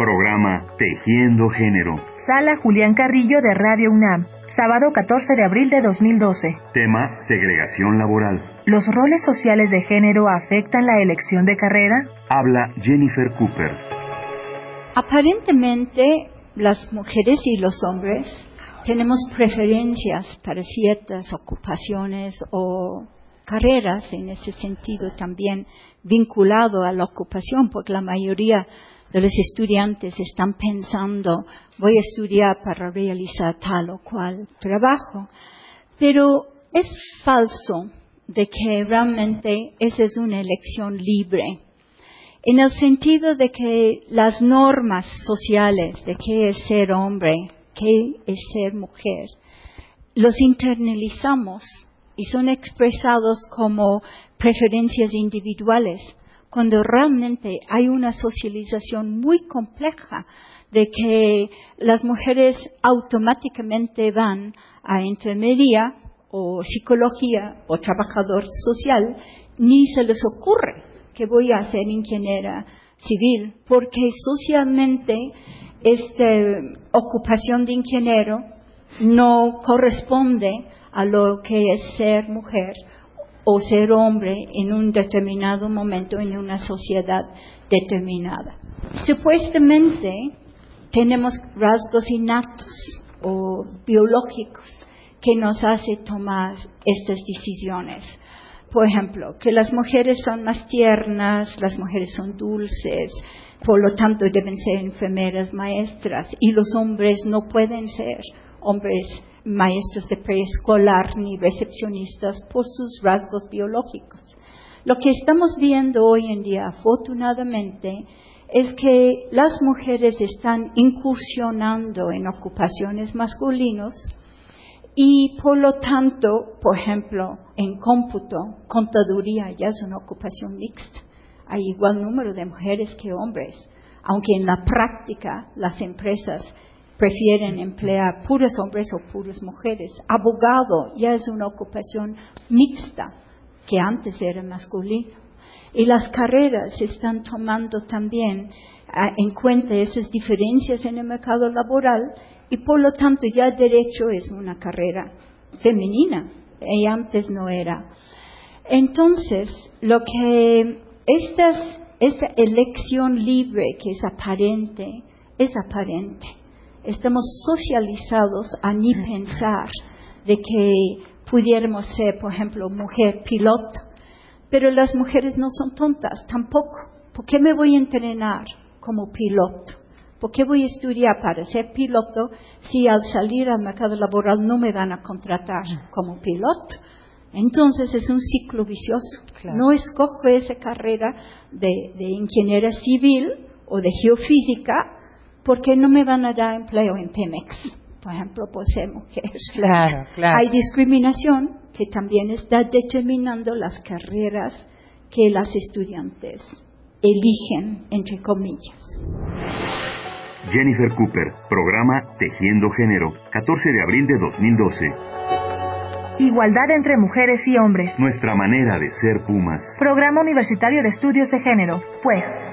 Programa Tejiendo Género. Sala Julián Carrillo de Radio UNAM. Sábado 14 de abril de 2012. Tema Segregación laboral. ¿Los roles sociales de género afectan la elección de carrera? Habla Jennifer Cooper. Aparentemente, las mujeres y los hombres tenemos preferencias para ciertas ocupaciones o carreras en ese sentido también vinculado a la ocupación, porque la mayoría los estudiantes están pensando, voy a estudiar para realizar tal o cual trabajo. Pero es falso de que realmente esa es una elección libre, en el sentido de que las normas sociales de qué es ser hombre, qué es ser mujer, los internalizamos y son expresados como preferencias individuales, cuando realmente hay una socialización muy compleja de que las mujeres automáticamente van a enfermería o psicología o trabajador social, ni se les ocurre que voy a ser ingeniera civil, porque socialmente esta ocupación de ingeniero no corresponde a lo que es ser mujer o ser hombre en un determinado momento en una sociedad determinada. Supuestamente tenemos rasgos innatos o biológicos que nos hacen tomar estas decisiones. Por ejemplo, que las mujeres son más tiernas, las mujeres son dulces, por lo tanto deben ser enfermeras, maestras, y los hombres no pueden ser hombres maestros de preescolar ni recepcionistas por sus rasgos biológicos. Lo que estamos viendo hoy en día, afortunadamente, es que las mujeres están incursionando en ocupaciones masculinos y por lo tanto, por ejemplo, en cómputo, contaduría ya es una ocupación mixta. Hay igual número de mujeres que hombres, aunque en la práctica las empresas prefieren emplear puros hombres o puras mujeres. Abogado ya es una ocupación mixta que antes era masculino. Y las carreras están tomando también ah, en cuenta esas diferencias en el mercado laboral y por lo tanto ya derecho es una carrera femenina y antes no era. Entonces, lo que esta elección libre que es aparente, es aparente estamos socializados a ni pensar de que pudiéramos ser, por ejemplo, mujer piloto. Pero las mujeres no son tontas tampoco. ¿Por qué me voy a entrenar como piloto? ¿Por qué voy a estudiar para ser piloto si al salir al mercado laboral no me van a contratar como piloto? Entonces es un ciclo vicioso. No escojo esa carrera de, de ingeniera civil o de geofísica porque no me van a dar empleo en Pemex, por ejemplo, por ser mujer. Claro, claro. Hay discriminación que también está determinando las carreras que las estudiantes eligen, entre comillas. Jennifer Cooper, programa Tejiendo Género, 14 de abril de 2012. Igualdad entre mujeres y hombres. Nuestra manera de ser Pumas. Programa Universitario de Estudios de Género, pues.